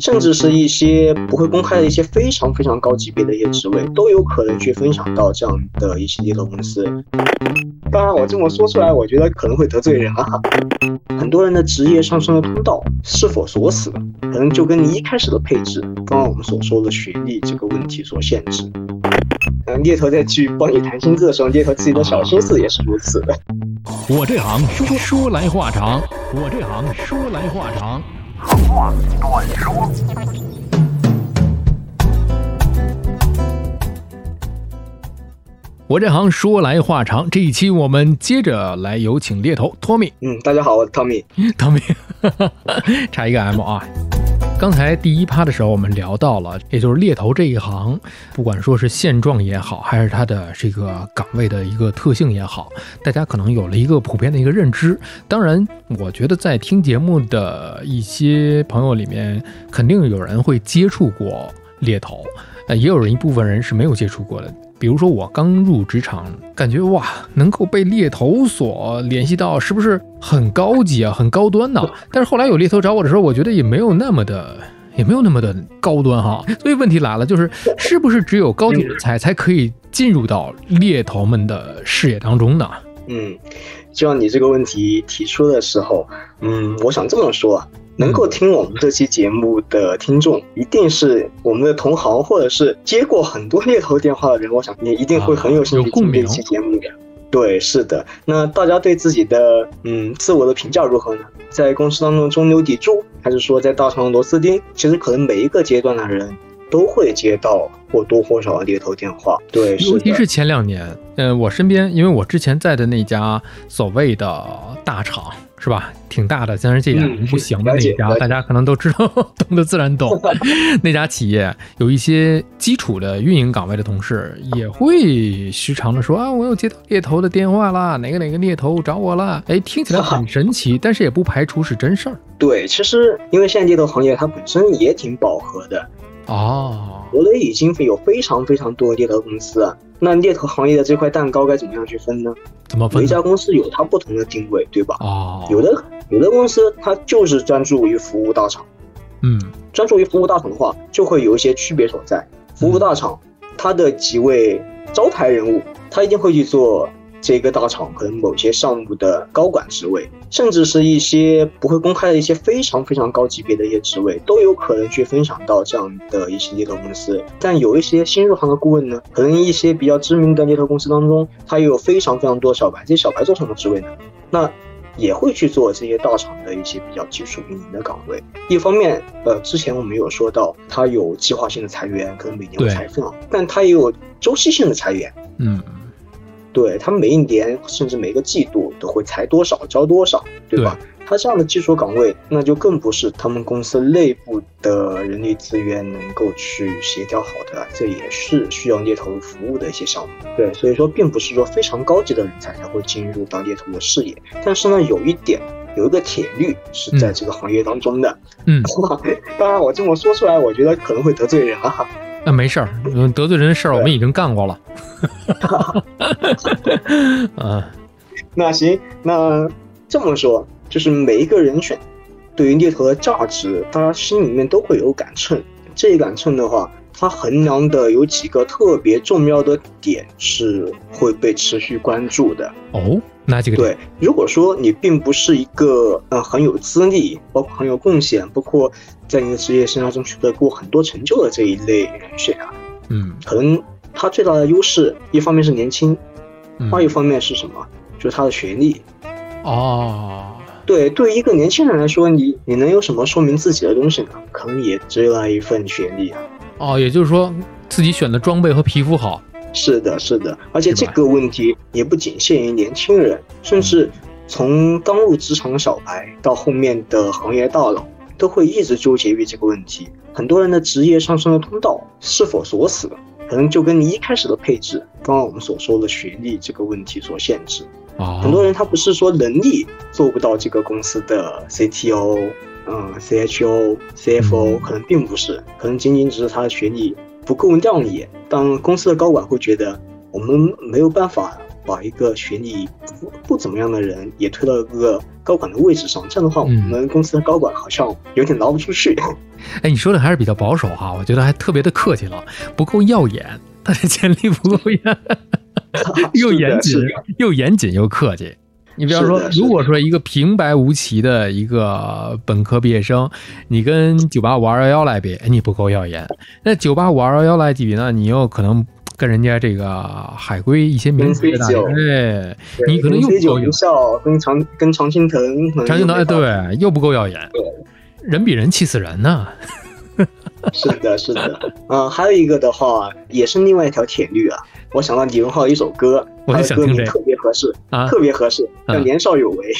甚至是一些不会公开的一些非常非常高级别的一些职位，都有可能去分享到这样的一些猎头公司。当然，我这么说出来，我觉得可能会得罪人啊。很多人的职业上升的通道是否锁死，可能就跟你一开始的配置，刚刚我们所说的学历这个问题所限制。嗯，猎头在去帮你谈薪资的时候，猎头自己的小心思也是如此的。我这行说说来话长，我这行说来话长。话短说。我这行说来话长，这一期我们接着来有请猎头托米。嗯，大家好，我是托米。托米，差一个 M 啊。刚才第一趴的时候，我们聊到了，也就是猎头这一行，不管说是现状也好，还是它的这个岗位的一个特性也好，大家可能有了一个普遍的一个认知。当然，我觉得在听节目的一些朋友里面，肯定有人会接触过猎头，呃，也有人一部分人是没有接触过的。比如说我刚入职场，感觉哇，能够被猎头所联系到，是不是很高级啊，很高端呢？但是后来有猎头找我的时候，我觉得也没有那么的，也没有那么的高端哈。所以问题来了，就是是不是只有高级人才才可以进入到猎头们的视野当中呢？嗯，就像你这个问题提出的时候，嗯，我想这么说。能够听我们这期节目的听众，一定是我们的同行，或者是接过很多猎头电话的人。我想你一定会很有兴趣听这期节目的。对，是的。那大家对自己的嗯自我的评价如何呢？在公司当中中流砥柱，还是说在大厂螺丝钉？其实可能每一个阶段的人都会接到或多或少的猎头电话。对，尤其是前两年，嗯，我身边，因为我之前在的那家所谓的大厂。是吧？挺大的，但是这家不行的那家，大家可能都知道，懂的自然懂。那家企业有一些基础的运营岗位的同事，也会时常的说啊，我又接到猎头的电话啦，哪个哪个猎头找我啦？哎，听起来很 神奇，但是也不排除是真事儿。对，其实因为现在猎头行业它本身也挺饱和的。哦，国内已经有非常非常多的猎头公司啊。那猎头行业的这块蛋糕该怎么样去分呢？怎么分？每一家公司有它不同的定位，对吧？哦，有的有的公司它就是专注于服务大厂，嗯，专注于服务大厂的话，就会有一些区别所在。服务大厂，它的几位招牌人物，他一定会去做。这个大厂可能某些项目的高管职位，甚至是一些不会公开的一些非常非常高级别的一些职位，都有可能去分享到这样的一些猎头公司。但有一些新入行的顾问呢，可能一些比较知名的猎头公司当中，他也有非常非常多小白，这些小白做什么职位呢？那也会去做这些大厂的一些比较技术运营的岗位。一方面，呃，之前我们有说到，它有计划性的裁员，可能每年会裁份，但它也有周期性的裁员。嗯。对他们每一年甚至每个季度都会裁多少招多少，对吧？他这样的技术岗位，那就更不是他们公司内部的人力资源能够去协调好的，这也是需要猎头服务的一些项目。对，所以说并不是说非常高级的人才才会进入到猎头的视野。但是呢，有一点有一个铁律是在这个行业当中的。嗯，当然我这么说出来，我觉得可能会得罪人啊。那没事儿，得罪人的事儿我们已经干过了。啊，那行，那这么说，就是每一个人选对于猎头的价值，大家心里面都会有杆秤。这一杆秤的话，它衡量的有几个特别重要的点是会被持续关注的。哦，哪几个？对，如果说你并不是一个呃很有资历，包括很有贡献，包括。在你的职业生涯中取得过很多成就的这一类人选啊，嗯，可能他最大的优势，一方面是年轻，二一方面是什么？就是他的学历。哦，对，对于一个年轻人来说，你你能有什么说明自己的东西呢？可能也只有那一份学历啊。哦，也就是说自己选的装备和皮肤好。是的，是的，而且这个问题也不仅限于年轻人，甚至从刚入职场的小白到后面的行业大佬。都会一直纠结于这个问题。很多人的职业上升的通道是否锁死了，可能就跟你一开始的配置，刚刚我们所说的学历这个问题所限制。啊，很多人他不是说能力做不到这个公司的 CTO，嗯，CHO、CFO，可能并不是，可能仅仅只是他的学历不够亮眼。当公司的高管会觉得我们没有办法把一个学历不不怎么样的人也推到一个高管的位置上，这样的话，我嗯们公司的高管好像有点拿不出去。哎，你说的还是比较保守哈，我觉得还特别的客气了，不够耀眼，他的潜力不够艳，又严谨又严谨又客气。你比方说如果说一个平白无奇的一个本科毕业生，你跟九八五二幺幺来比，哎你不够耀眼。那九八五二幺幺来比呢，你又可能跟人家这个海归一些名字的大学，跟 C9 哎，你可能又不够校跟常跟常青藤，常青藤，对，又不够耀眼，对，人比人气死人呢。是的，是的，呃，还有一个的话，也是另外一条铁律啊。我想到李荣浩一首歌，他的歌名特别合适，啊特别合适，叫啊《年少有为》。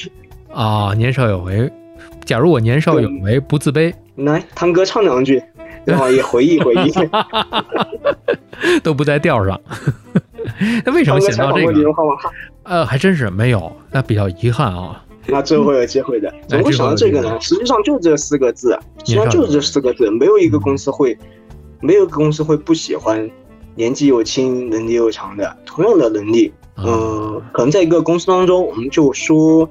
啊，年少有为。假如我年少有为，不自卑，来，汤哥唱两句，然后也回忆回忆。都不在调上。那为什么汤哥采访写到这个？李荣浩吗？呃，还真是没有，那比较遗憾啊。那最后会有机会的。怎么会想到这个呢？实际上就这四个字，实际上就是这四个字，没有一个公司会，没有一个公司会不喜欢年纪又轻、能力又强的同样的能力。啊嗯，可能在一个公司当中，我们就说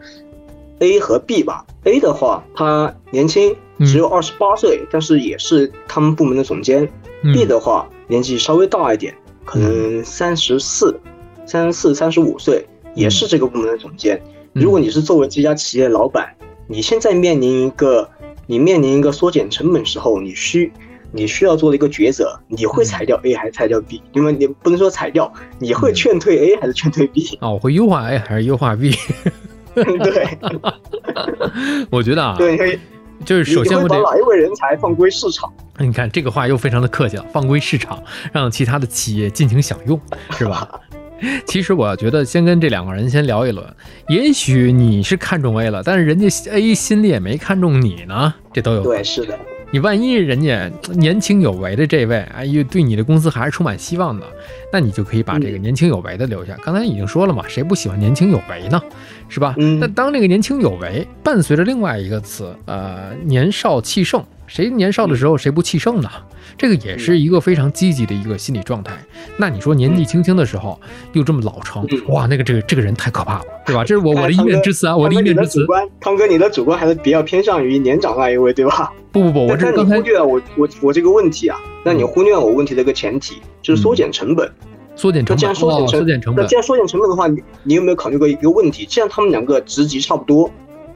A 和 B 吧。A 的话，他年轻，嗯只有二十八岁，但是也是他们部门的总监。嗯 B 的话，年纪稍微大一点，可能三十四、三十四、三十五岁，也是这个部门的总监。嗯如果你是作为这家企业的老板，你现在面临一个你面临一个缩减成本时候，你需你需要做的一个抉择，你会裁掉 A 还是裁掉 B？因为你不能说裁掉，你会劝退 A 还是劝退 B？啊，我会优化 A 还是优化 B？对 我觉得啊，对，就是首先你会把我得，哪一位人才放归市场？你看这个话又非常的客气了，放归市场，让其他的企业尽情享用，是吧？其实我觉得先跟这两个人先聊一轮，也许你是看中 A 了，但是人家 A 心里也没看中你呢，这都有对，是的，你万一人家年轻有为的这位，哎，又对你的公司还是充满希望的，那你就可以把这个嗯年轻有为的留下。刚才已经说了嘛，谁不喜欢年轻有为呢？是吧？嗯那当这个年轻有为伴随着另外一个词，呃，年少气盛，谁年少的时候谁不气盛呢？这个也是一个非常积极的一个心理状态。那你说年纪轻轻的时候又这么老成，嗯哇，那个这个这个人太可怕了，对吧？这是我我的一面之词啊，我的一面之词。你的主观，汤哥，你的主观还是比较偏向于年长那一位，对吧？不不不，我这刚才你忽略了我我我这个问题啊，那你忽略了我问题的一个前提，就是缩减成本。缩减成本，那既然缩减哦，成缩减成本那既，然缩减成本的话，你你有没有考虑过一个问题？既然他们两个职级差不多，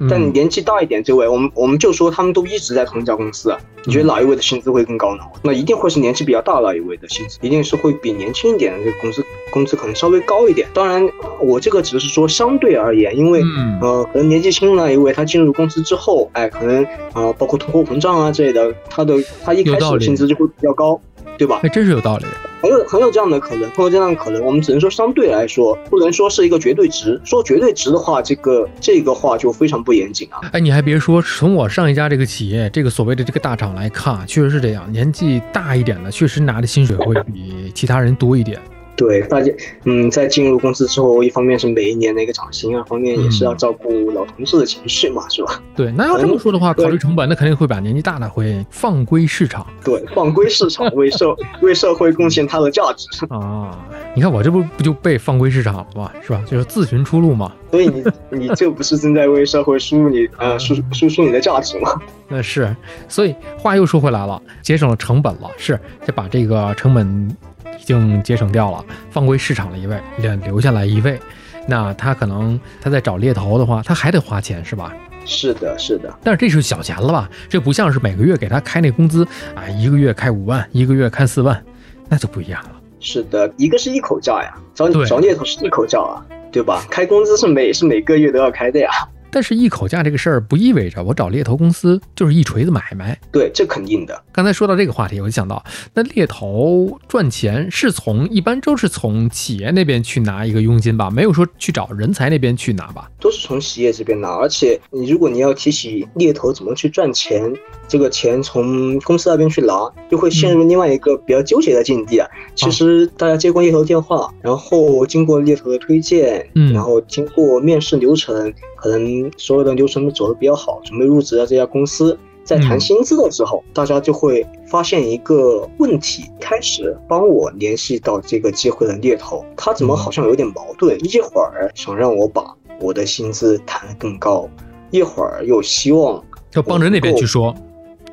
但嗯年纪大一点这位，我们我们就说他们都一直在同一家公司，啊你觉得哪一位的薪资会更高呢？那一定会是年纪比较大的那一位的薪资，一定是会比年轻一点的这个公司工资可能稍微高一点。当然，我这个只是说相对而言，因为嗯呃，可能年纪轻的那一位，他进入公司之后，哎，可能呃，包括通货膨胀啊之类的，他的他一开始的薪资就会比较高，对吧？还真是有道理。很有很有这样的可能，很有这样的可能。我们只能说相对来说，不能说是一个绝对值。说绝对值的话，这个这个话就非常不严谨啊。哎，你还别说，从我上一家这个企业，这个所谓的这个大厂来看，确实是这样，年纪大一点的，确实拿的薪水会比其他人多一点。对，大家嗯，在进入公司之后，一方面是每一年的一个涨薪，二方面也是要照顾老同事的情绪嘛，是吧？对，那要这么说的话，考虑成本，那肯定会把年纪大的会放归市场对，放归市场，为社为社会贡献它的价值。啊。你看我这不不就被放归市场了吗？是吧？就是自寻出路嘛。所以你你这不是正在为社会输入你呃输 输出你的价值吗？那是，所以话又说回来了，节省了成本了，是就把这个成本已经节省掉了，放归市场了一位，留留下来一位。那他可能他在找猎头的话，他还得花钱是吧？是的，是的，但是这是小钱了吧？这不像是每个月给他开那工资啊，一个月开五万，一个月开四万，那就不一样了。是的，一个是一口价呀，找对找猎头是一口价啊，对吧？开工资是每是每个月都要开的呀。但是一口价这个事儿不意味着我找猎头公司就是一锤子买卖。对，这肯定的。刚才说到这个话题，我就想到，那猎头赚钱是从一般都是从企业那边去拿一个佣金吧，没有说去找人才那边去拿吧？都是从企业这边拿，而且你如果你要提起猎头怎么去赚钱，这个钱从公司那边去拿，就会陷入另外一个比较纠结的境地啊。其实大家接过猎头电话，然后经过猎头的推荐，嗯然后经过面试流程，可能所有的流程都走得比较好，准备入职了这家公司。在谈薪资的时候，大家就会发现一个问题，开始帮我联系到这个机会的猎头，他怎么好像有点矛盾？一会儿想让我把我的薪资谈得更高，一会儿又希望要帮着那边去说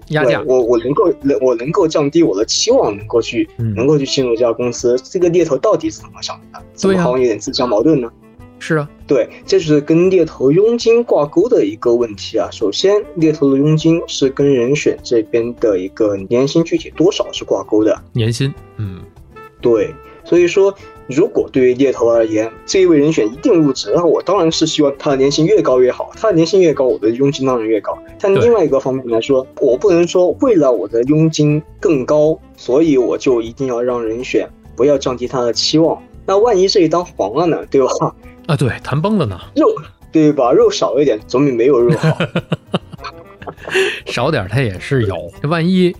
压价。我我能够能我能够降低我的期望，能够去能够去进入这家公司。这个猎头到底是怎么想的？怎么好像有点自相矛盾呢？是啊，对，这就是跟猎头佣金挂钩的一个问题啊。首先，猎头的佣金是跟人选这边的一个年薪具体多少是挂钩的。年薪，嗯，对。所以说，如果对于猎头而言，这一位人选一定入职，那我当然是希望他的年薪越高越好。他的年薪越高，我的佣金当然越高。但另外一个方面来说，我不能说为了我的佣金更高，所以我就一定要让人选不要降低他的期望。那万一这一单黄了呢？对吧？啊，对，谈崩了呢，肉，对吧？肉少一点总比没有肉好，少点它也是有。万一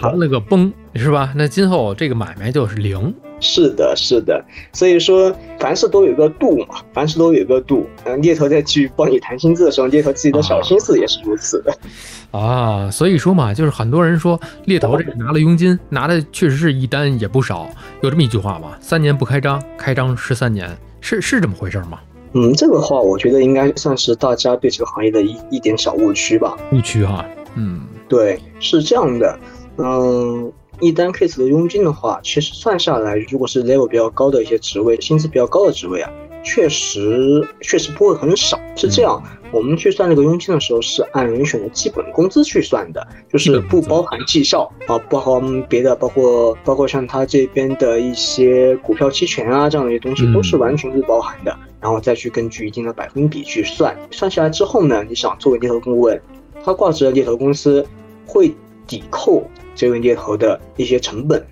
谈了个崩，是吧？那今后这个买卖就是零。是的，是的。所以说，凡事都有个度嘛，凡事都有个度。嗯，猎头在去帮你谈薪资的时候，猎头自己的小心思也是如此的。啊，所以说嘛，就是很多人说猎头这个拿了佣金，拿的确实是一单也不少。有这么一句话嘛，三年不开张，开张十三年。是是这么回事吗？嗯，这个话我觉得应该算是大家对这个行业的一一点小误区吧。误区哈，嗯，对，是这样的。嗯，一单 case 的佣金的话，其实算下来，如果是 level 比较高的一些职位，薪资比较高的职位啊。确实，确实不会很少。是这样，我们去算这个佣金的时候，是按人选的基本工资去算的，就是不包含绩效啊，不包含别的，包括包括像他这边的一些股票期权啊这样的一些东西，都是完全不包含的。然后再去根据一定的百分比去算，算下来之后呢，你想作为猎头顾问，他挂职的猎头公司会抵扣这位猎头的一些成本。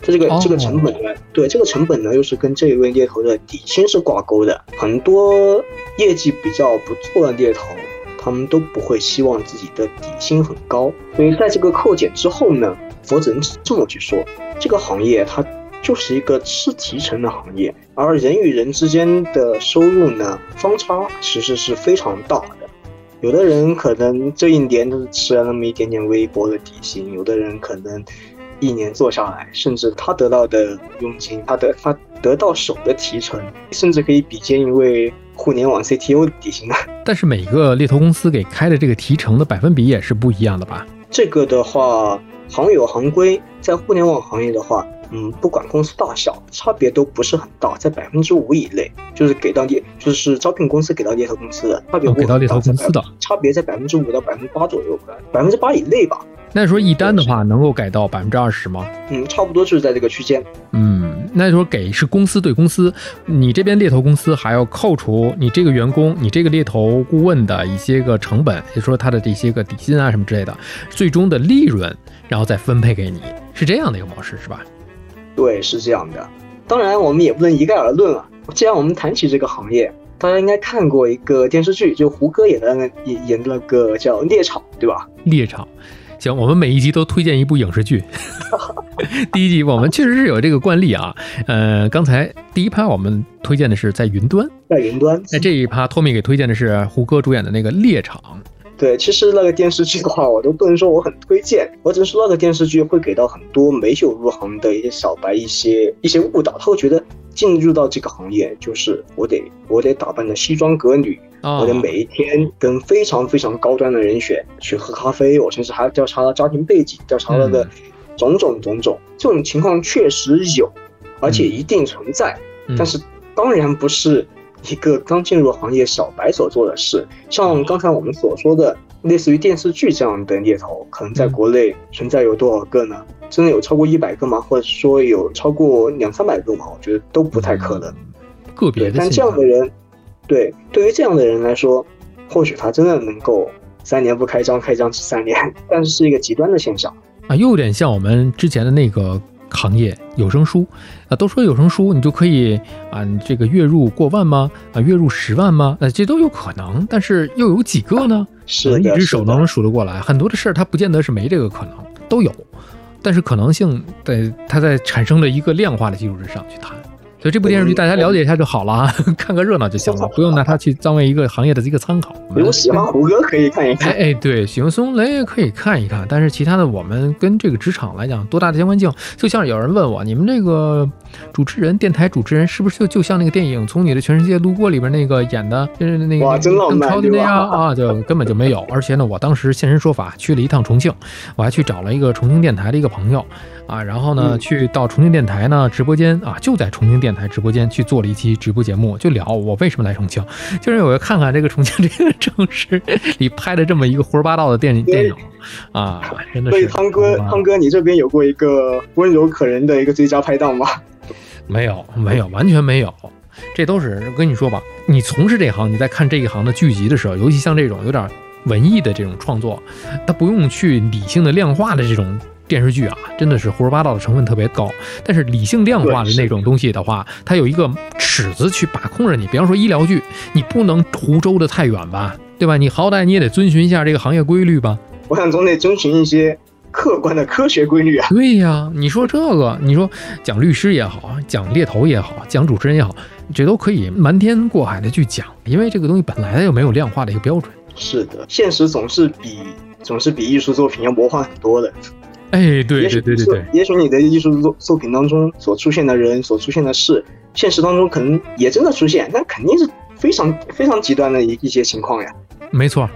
它这个这个成本呢，对这个成本呢，又是跟这一位猎头的底薪是挂钩的。很多业绩比较不错的猎头，他们都不会希望自己的底薪很高。所以在这个扣减之后呢，我只能这么去说，这个行业它就是一个吃提成的行业，而人与人之间的收入呢，方差其实是非常大的。有的人可能这一年都是吃了那么一点点微薄的底薪，有的人可能。一年做下来，甚至他得到的佣金，他的他得到手的提成，甚至可以比肩一位互联网 CTO 的底薪啊。但是每个猎头公司给开的这个提成的百分比也是不一样的吧？这个的话，行有行规，在互联网行业的话，嗯，不管公司大小，差别都不是很大，在百分之五以内，就是给到猎，就是招聘公司给到猎头公司的差别，给到猎头公司的差别在百分之五到百分之八左右，百分之八以内吧。那说一单的话，能够改到百分之二十吗？嗯，差不多就是在这个区间。嗯，那说给是公司对公司，你这边猎头公司还要扣除你这个员工、你这个猎头顾问的一些个成本，也说他的这些个底薪啊什么之类的，最终的利润，然后再分配给你，是这样的一个模式，是吧？对，是这样的。当然，我们也不能一概而论啊。既然我们谈起这个行业，大家应该看过一个电视剧，就胡歌演的演演的那个叫《猎场》，对吧？猎场。行，我们每一集都推荐一部影视剧。第一集我们确实是有这个惯例啊。呃，刚才第一趴我们推荐的是在云端，在云端。那这一趴托米给推荐的是胡歌主演的那个《猎场》。对，其实那个电视剧的话，我都不能说我很推荐，我只是说那个电视剧会给到很多没有入行的一些小白一些一些误导，他会觉得进入到这个行业就是我得我得打扮的西装革履。我得每一天跟非常非常高端的人选去喝咖啡，我甚至还要调查了家庭背景，调查了的种种种种。这种情况确实有，而且一定存在。但是当然不是一个刚进入行业小白所做的事。像刚才我们所说的，类似于电视剧这样的猎头，可能在国内存在有多少个呢？真的有超过一百个吗？或者说有超过两三百个吗？我觉得都不太可能。个别的，但这样的人。对，对于这样的人来说，或许他真的能够三年不开张，开张吃三年，但是是一个极端的现象啊，又有点像我们之前的那个行业有声书啊，都说有声书你就可以啊，这个月入过万吗？啊，月入十万吗？呃，这都有可能，但是又有几个呢？是一只手都能数得过来，很多的事儿它不见得是没这个可能，都有，但是可能性在它在产生了一个量化的基础之上去谈。所以这部电视剧大家了解一下就好了啊，看个热闹就行了，不用拿它去当为一个行业的一个参考。如果喜欢胡歌可以看一看，哎哎，对，喜欢孙红雷也可以看一看，但是其他的我们跟这个职场来讲多大的相关性？就像有人问我，你们这个主持人，电台主持人是不是就就像那个电影《从你的全世界路过》里边那个演的，就是那个哇真浪漫超的那样啊？就根本就没有。而且呢，我当时现身说法，去了一趟重庆，我还去找了一个重庆电台的一个朋友。啊，然后呢，嗯去到重庆电台呢直播间啊，就在重庆电台直播间去做了一期直播节目，就聊我为什么来重庆，就是我要看看这个重庆这个城市里拍的这么一个胡说八道的电影电影啊，真的所以。汤哥，啊汤哥，你这边有过一个温柔可人的一个最佳拍档吗？没有，没有，完全没有。这都是我跟你说吧，你从事这行，你在看这一行的剧集的时候，尤其像这种有点文艺的这种创作，它不用去理性的量化的这种电视剧啊，真的是胡说八道的成分特别高。但是理性量化的那种东西的话，它有一个尺子去把控着你。比方说医疗剧，你不能胡诌的太远吧，对吧？你好歹你也得遵循一下这个行业规律吧。我想总得遵循一些客观的科学规律啊。对呀，你说这个，你说讲律师也好，讲猎头也好，讲主持人也好，这都可以瞒天过海的去讲，因为这个东西本来就没有量化的一个标准。是的，现实总是比总是比艺术作品要魔幻很多的。哎，对对对对对，也许你的艺术作作品当中所出现的人、所出现的事，现实当中可能也真的出现，但肯定是非常非常极端的一一些情况呀。没错。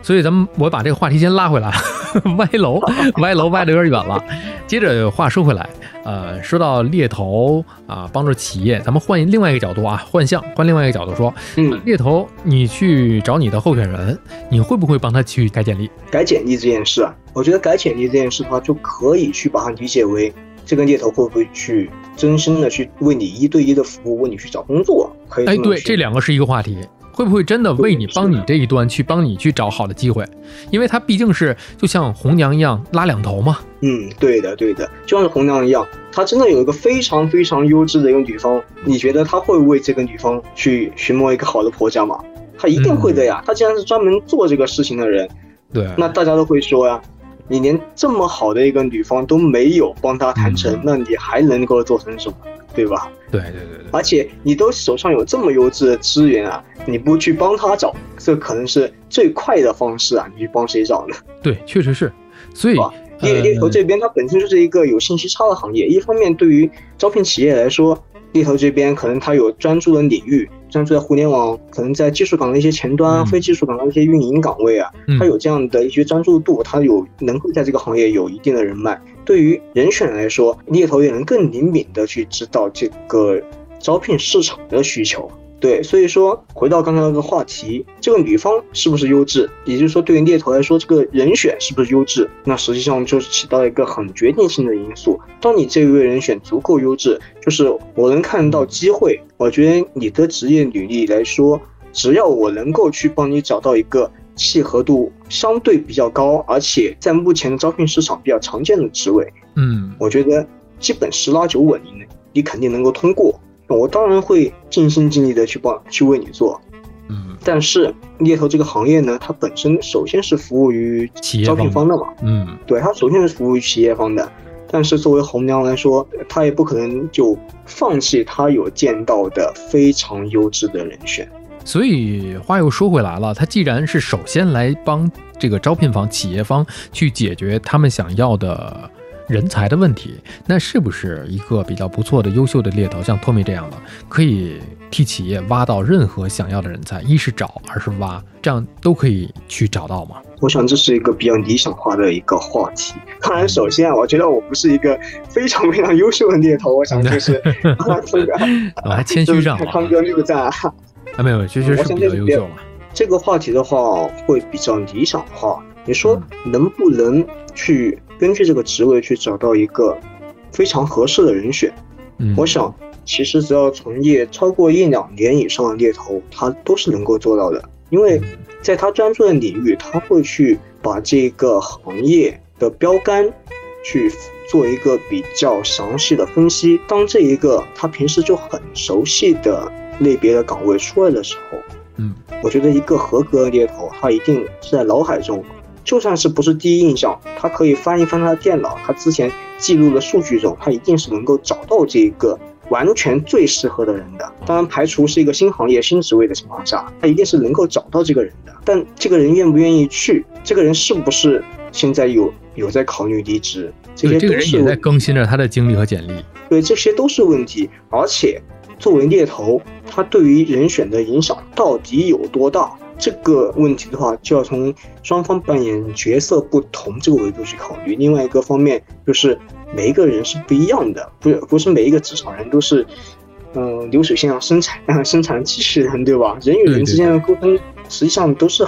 所以咱们我把这个话题先拉回来，歪楼歪楼歪的有点远了。接着话说回来，呃，说到猎头啊，帮助企业，咱们换另外一个角度啊，换向换另外一个角度说，嗯，猎头你去找你的候选人，你会不会帮他去改简历？改简历这件事啊，我觉得改简历这件事的话，就可以去把它理解为这个猎头会不会去真心的去为你一对一的服务，为你去找工作，可以哎，对，这两个是一个话题，会不会真的为你帮你这一端去帮你去找好的机会？因为他毕竟是就像红娘一样拉两头嘛。嗯，对的，对的，就像是红娘一样，他真的有一个非常非常优质的一个女方，你觉得他会为这个女方去寻摸一个好的婆家吗？他一定会的呀。他既然是专门做这个事情的人，对，那大家都会说呀，你连这么好的一个女方都没有帮他谈成，嗯那你还能够做成什么？对吧？对对对对，而且你都手上有这么优质的资源啊，你不去帮他找，这可能是最快的方式啊！你去帮谁找呢？对，确实是。所以哇猎猎头呃这边它本身就是一个有信息差的行业，一方面对于招聘企业来说，猎头这边可能它有专注的领域，专注在互联网，可能在技术岗的一些前端、嗯非技术岗的一些运营岗位啊，嗯它有这样的一些专注度，他有能够在这个行业有一定的人脉。对于人选来说，猎头也能更灵敏的去知道这个招聘市场的需求。对，所以说回到刚才那个话题，这个女方是不是优质，也就是说对于猎头来说，这个人选是不是优质，那实际上就是起到一个很决定性的因素。当你这一位人选足够优质，就是我能看到机会，我觉得你的职业履历来说，只要我能够去帮你找到一个契合度相对比较高，而且在目前的招聘市场比较常见的职位，嗯，我觉得基本十拿九稳，你你肯定能够通过。我当然会尽心尽力的去帮去为你做，嗯但是猎头这个行业呢，它本身首先是服务于企业招聘方方的嘛，嗯对，它首先是服务于企业方的。但是作为红娘来说，她也不可能就放弃她有见到的非常优质的人选。所以话又说回来了，他既然是首先来帮这个招聘方、企业方去解决他们想要的人才的问题，那是不是一个比较不错的、优秀的猎头，像托米这样的，可以替企业挖到任何想要的人才？一是找，二是挖，这样都可以去找到吗？我想这是一个比较理想化的一个话题。当然，首先啊，我觉得我不是一个非常非常优秀的猎头，我想 就是我还谦虚上了，康哥六赞啊。啊，没有，确实是比较优秀了。这个话题的话，会比较理想化。你说能不能去根据这个职位去找到一个非常合适的人选？嗯，我想，其实只要从业超过一两年以上的猎头，他都是能够做到的，因为在他专注的领域，他会去把这个行业的标杆去做一个比较详细的分析。当这一个他平时就很熟悉的类别的岗位出来的时候，嗯，我觉得一个合格的猎头，他一定是在脑海中，就算是不是第一印象，他可以翻一翻他的电脑，他之前记录的数据中，他一定是能够找到这个完全最适合的人的。当然，排除是一个新行业、新职位的情况下，他一定是能够找到这个人的。但这个人愿不愿意去？这个人是不是现在有有在考虑离职？这些这个人也在更新着他的经历和简历。对，这些都是问题。而且，作为猎头，他对于人选的影响到底有多大？这个问题的话，就要从双方扮演角色不同这个维度去考虑。另外一个方面就是，每一个人是不一样的，不不是每一个职场人都是，嗯，流水线上生产 生产机器人，对吧？人与人之间的沟通，实际上都是，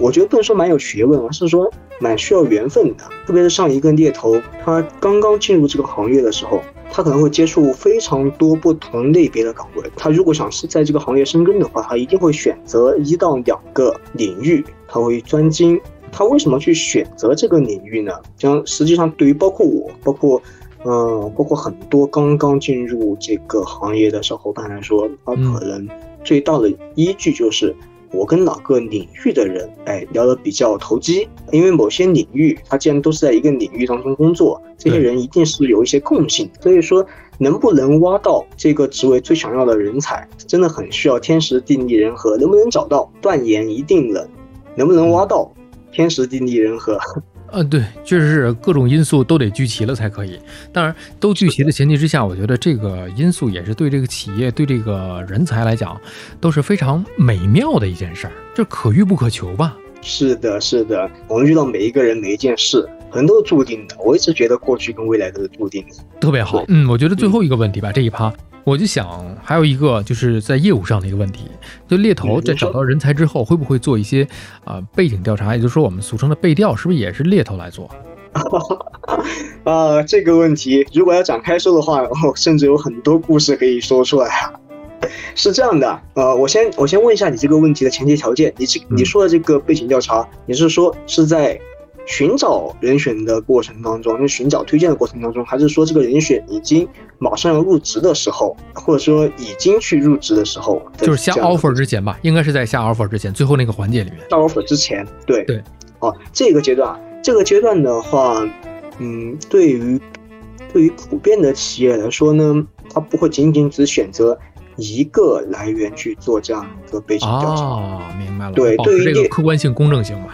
我觉得不能说蛮有学问，而是说蛮需要缘分的。特别是像一个猎头，他刚刚进入这个行业的时候。他可能会接触非常多不同类别的岗位。他如果想是在这个行业深耕的话，他一定会选择一到两个领域，他会专精。他为什么去选择这个领域呢？将实际上对于包括我，包括嗯，包括很多刚刚进入这个行业的小伙伴来说，他可能最大的依据就是。我跟哪个领域的人，哎，聊得比较投机，因为某些领域，他既然都是在一个领域当中工作，这些人一定是有一些共性，所以说能不能挖到这个职位最想要的人才，真的很需要天时地利人和，能不能找到断言一定能，能不能挖到天时地利人和。呃，对，确实是各种因素都得聚齐了才可以。当然，都聚齐的前提之下，我觉得这个因素也是对这个企业、对这个人才来讲都是非常美妙的一件事儿，就可遇不可求吧。是的，是的，我们遇到每一个人、每一件事，能都是注定的。我一直觉得过去跟未来都是注定的。特别好，嗯，我觉得最后一个问题吧，这一趴。我就想，还有一个就是在业务上的一个问题，就猎头在找到人才之后，会不会做一些啊背景调查？也就是说，我们俗称的背调，是不是也是猎头来做？啊，这个问题如果要展开说的话，哦，甚至有很多故事可以说出来啊。是这样的，呃，我先我先问一下你这个问题的前提条件，你这你说的这个背景调查，你是说是在？寻找人选的过程当中，就寻找推荐的过程当中，还是说这个人选已经马上要入职的时候，或者说已经去入职的时候，就是下 offer 之前吧？应该是在下 offer 之前，最后那个环节里面。下 offer 之前，对对。哦，这个阶段，这个阶段的话，嗯，对于对于普遍的企业来说呢，它不会仅仅只选择一个来源去做这样一个背景调查。哦，明白了。对，对于这个客观性、公正性嘛。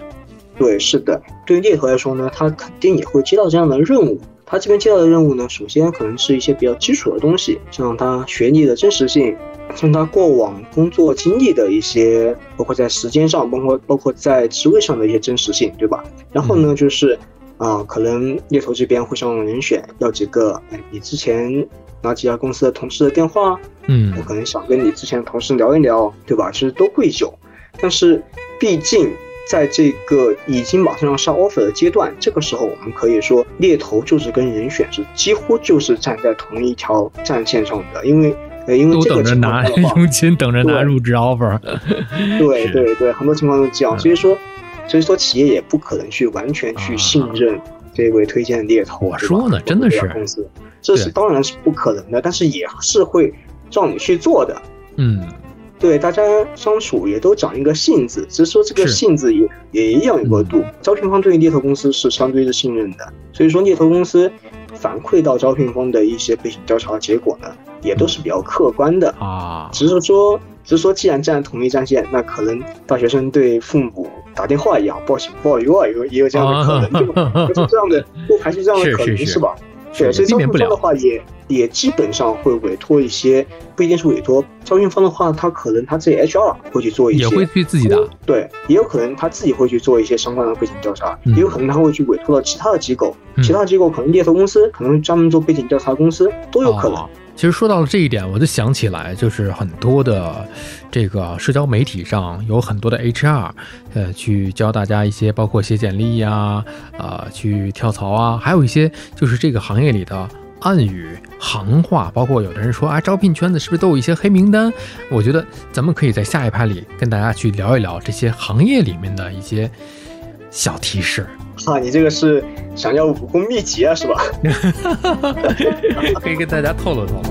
对，是的，对于猎头来说呢，他肯定也会接到这样的任务。他这边接到的任务呢，首先可能是一些比较基础的东西，像他学历的真实性，像他过往工作经历的一些，包括在时间上，包括包括在职位上的一些真实性，对吧？然后呢，就是啊，可能猎头这边会向人选要几个，哎，你之前哪几家公司的同事的电话？嗯，我可能想跟你之前的同事聊一聊，对吧？其实都会有，但是毕竟。在这个已经马上要上 offer 的阶段，这个时候我们可以说猎头就是跟人选是几乎就是站在同一条战线上的，因为呃，因为这个情况的话，佣金等着拿入职 offer。对对对，很多情况都这样，所以说，所以说企业也不可能去完全去信任这位推荐猎头。我说呢，真的是公司，这是当然是不可能的，但是也是会照你去做的。嗯。对，大家相处也都长一个性子，只是说这个性子也也一样有个度。招聘方对于猎头公司是相对是信任的，所以说猎头公司反馈到招聘方的一些背景调查结果呢，也都是比较客观的啊。只是说，只是说，既然站在同一战线，那可能大学生对父母打电话一样，报喜不报忧啊，有也有这样的可能，就是这样的，不排除这样的可能，是吧？对，所以招聘方的话也也基本上会委托一些，不一定是委托。招聘方的话，他可能他自己 HR 会去做一些，也会去自己的。对，也有可能他自己会去做一些相关的背景调查，也有可能他会去委托到其他的机构，其他机构可能猎头公司，可能专门做背景调查公司都有可能。其实说到了这一点，我就想起来，就是很多的这个社交媒体上有很多的 HR，呃，去教大家一些，包括写简历呀，呃，去跳槽啊，还有一些就是这个行业里的暗语行话，包括有的人说啊，招聘圈子是不是都有一些黑名单？我觉得咱们可以在下一趴里跟大家去聊一聊这些行业里面的一些小提示。哈，你这个是想要武功秘籍啊，是吧？可以跟大家透露透露。